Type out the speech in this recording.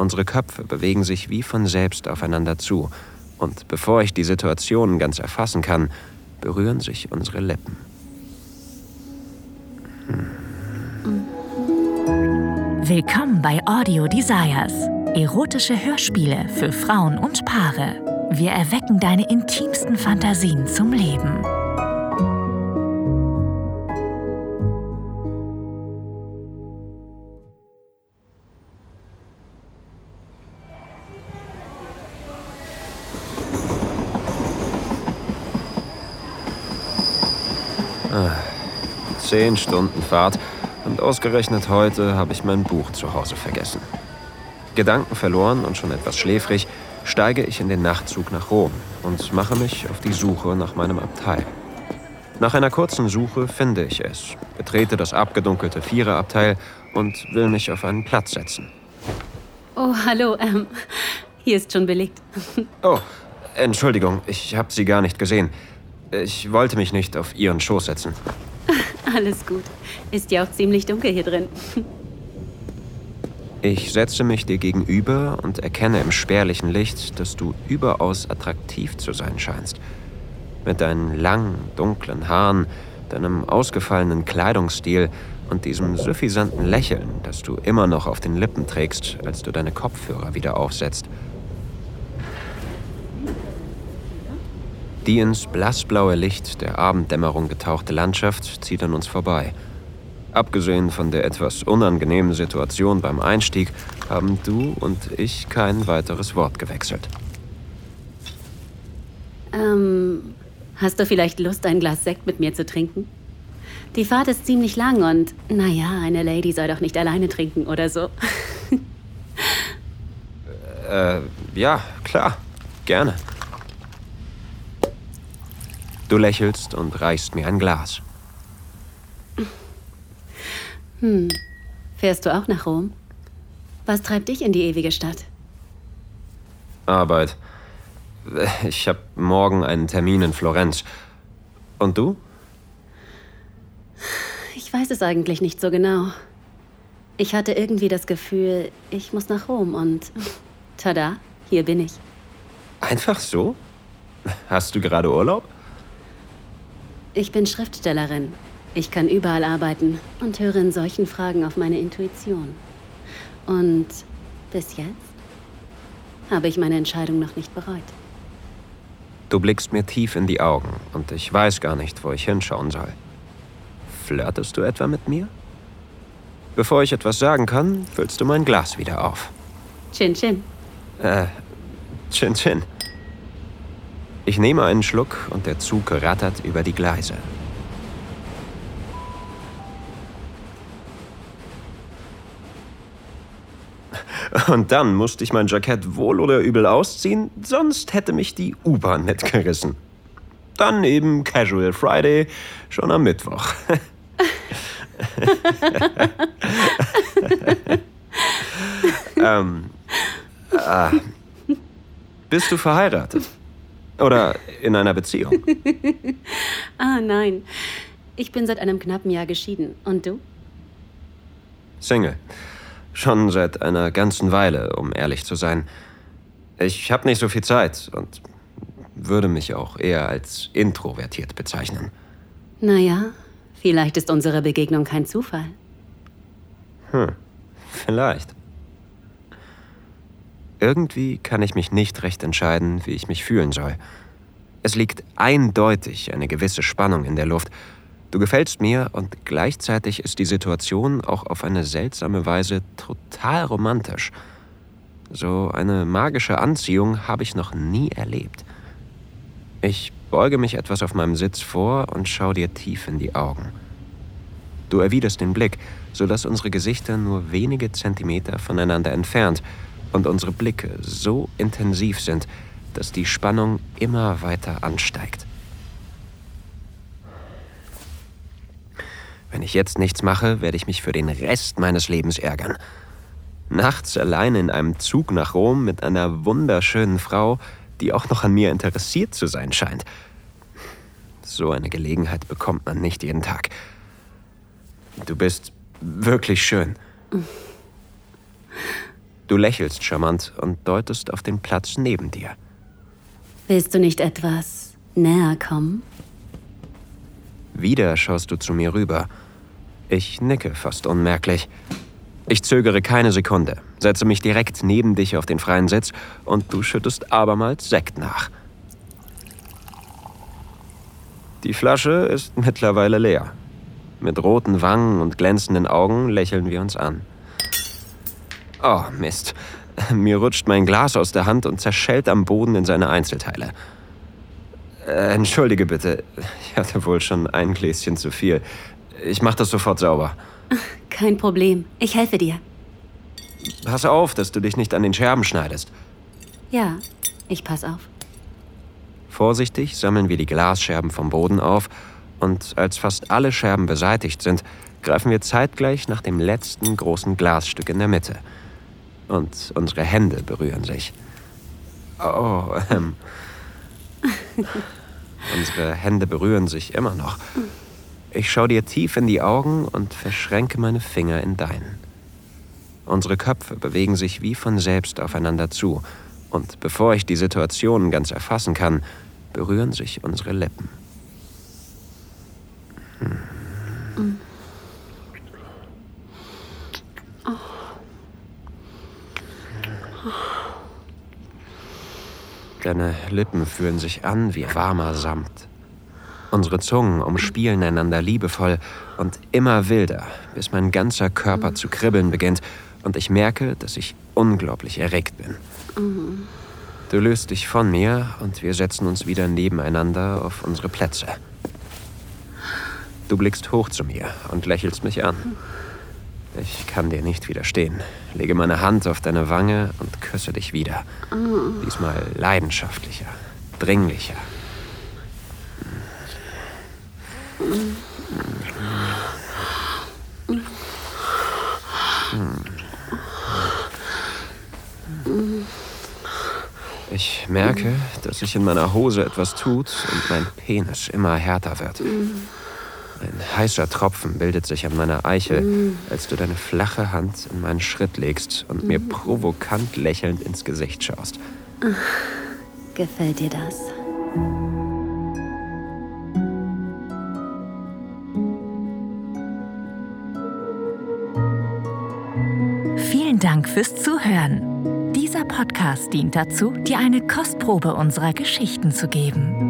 Unsere Köpfe bewegen sich wie von selbst aufeinander zu. Und bevor ich die Situation ganz erfassen kann, berühren sich unsere Lippen. Hm. Willkommen bei Audio Desires. Erotische Hörspiele für Frauen und Paare. Wir erwecken deine intimsten Fantasien zum Leben. Zehn Stunden Fahrt und ausgerechnet heute habe ich mein Buch zu Hause vergessen. Gedanken verloren und schon etwas schläfrig, steige ich in den Nachtzug nach Rom und mache mich auf die Suche nach meinem Abteil. Nach einer kurzen Suche finde ich es, betrete das abgedunkelte Viererabteil und will mich auf einen Platz setzen. Oh, hallo, ähm, hier ist schon belegt. Oh, Entschuldigung, ich habe Sie gar nicht gesehen. Ich wollte mich nicht auf Ihren Schoß setzen. Alles gut. Ist ja auch ziemlich dunkel hier drin. Ich setze mich dir gegenüber und erkenne im spärlichen Licht, dass du überaus attraktiv zu sein scheinst. Mit deinen langen, dunklen Haaren, deinem ausgefallenen Kleidungsstil und diesem suffisanten Lächeln, das du immer noch auf den Lippen trägst, als du deine Kopfhörer wieder aufsetzt. Die ins blassblaue Licht der Abenddämmerung getauchte Landschaft zieht an uns vorbei. Abgesehen von der etwas unangenehmen Situation beim Einstieg haben du und ich kein weiteres Wort gewechselt. Ähm, hast du vielleicht Lust, ein Glas Sekt mit mir zu trinken? Die Fahrt ist ziemlich lang und, naja, eine Lady soll doch nicht alleine trinken oder so. äh, ja, klar, gerne. Du lächelst und reichst mir ein Glas. Hm. Fährst du auch nach Rom? Was treibt dich in die ewige Stadt? Arbeit. Ich habe morgen einen Termin in Florenz. Und du? Ich weiß es eigentlich nicht so genau. Ich hatte irgendwie das Gefühl, ich muss nach Rom und tada, hier bin ich. Einfach so? Hast du gerade Urlaub? Ich bin Schriftstellerin. Ich kann überall arbeiten und höre in solchen Fragen auf meine Intuition. Und bis jetzt habe ich meine Entscheidung noch nicht bereut. Du blickst mir tief in die Augen und ich weiß gar nicht, wo ich hinschauen soll. Flirtest du etwa mit mir? Bevor ich etwas sagen kann, füllst du mein Glas wieder auf. Chin Chin. Äh, Chin Chin. Ich nehme einen Schluck und der Zug rattert über die Gleise. Und dann musste ich mein Jackett wohl oder übel ausziehen, sonst hätte mich die U-Bahn mitgerissen. Dann eben Casual Friday, schon am Mittwoch. ähm, äh, bist du verheiratet? Oder in einer Beziehung? ah, nein. Ich bin seit einem knappen Jahr geschieden. Und du? Single. Schon seit einer ganzen Weile, um ehrlich zu sein. Ich habe nicht so viel Zeit und würde mich auch eher als introvertiert bezeichnen. Naja, vielleicht ist unsere Begegnung kein Zufall. Hm, vielleicht. Irgendwie kann ich mich nicht recht entscheiden, wie ich mich fühlen soll. Es liegt eindeutig eine gewisse Spannung in der Luft. Du gefällst mir und gleichzeitig ist die Situation auch auf eine seltsame Weise total romantisch. So eine magische Anziehung habe ich noch nie erlebt. Ich beuge mich etwas auf meinem Sitz vor und schaue dir tief in die Augen. Du erwiderst den Blick, sodass unsere Gesichter nur wenige Zentimeter voneinander entfernt und unsere Blicke so intensiv sind, dass die Spannung immer weiter ansteigt. Wenn ich jetzt nichts mache, werde ich mich für den Rest meines Lebens ärgern. Nachts allein in einem Zug nach Rom mit einer wunderschönen Frau, die auch noch an mir interessiert zu sein scheint. So eine Gelegenheit bekommt man nicht jeden Tag. Du bist wirklich schön. Du lächelst charmant und deutest auf den Platz neben dir. Willst du nicht etwas näher kommen? Wieder schaust du zu mir rüber. Ich nicke fast unmerklich. Ich zögere keine Sekunde, setze mich direkt neben dich auf den freien Sitz und du schüttest abermals Sekt nach. Die Flasche ist mittlerweile leer. Mit roten Wangen und glänzenden Augen lächeln wir uns an. Oh, Mist. Mir rutscht mein Glas aus der Hand und zerschellt am Boden in seine Einzelteile. Äh, entschuldige bitte, ich hatte wohl schon ein Gläschen zu viel. Ich mach das sofort sauber. Kein Problem, ich helfe dir. Pass auf, dass du dich nicht an den Scherben schneidest. Ja, ich pass auf. Vorsichtig sammeln wir die Glasscherben vom Boden auf und als fast alle Scherben beseitigt sind, greifen wir zeitgleich nach dem letzten großen Glasstück in der Mitte. Und unsere Hände berühren sich. Oh, ähm. unsere Hände berühren sich immer noch. Ich schaue dir tief in die Augen und verschränke meine Finger in deinen. Unsere Köpfe bewegen sich wie von selbst aufeinander zu. Und bevor ich die Situation ganz erfassen kann, berühren sich unsere Lippen. Deine Lippen fühlen sich an wie warmer Samt. Unsere Zungen umspielen einander liebevoll und immer wilder, bis mein ganzer Körper zu kribbeln beginnt und ich merke, dass ich unglaublich erregt bin. Du löst dich von mir und wir setzen uns wieder nebeneinander auf unsere Plätze. Du blickst hoch zu mir und lächelst mich an. Ich kann dir nicht widerstehen. Lege meine Hand auf deine Wange und küsse dich wieder. Diesmal leidenschaftlicher, dringlicher. Ich merke, dass sich in meiner Hose etwas tut und mein Penis immer härter wird. Ein heißer Tropfen bildet sich an meiner Eichel, als du deine flache Hand in meinen Schritt legst und mir provokant lächelnd ins Gesicht schaust. Gefällt dir das? Vielen Dank fürs Zuhören. Dieser Podcast dient dazu, dir eine Kostprobe unserer Geschichten zu geben.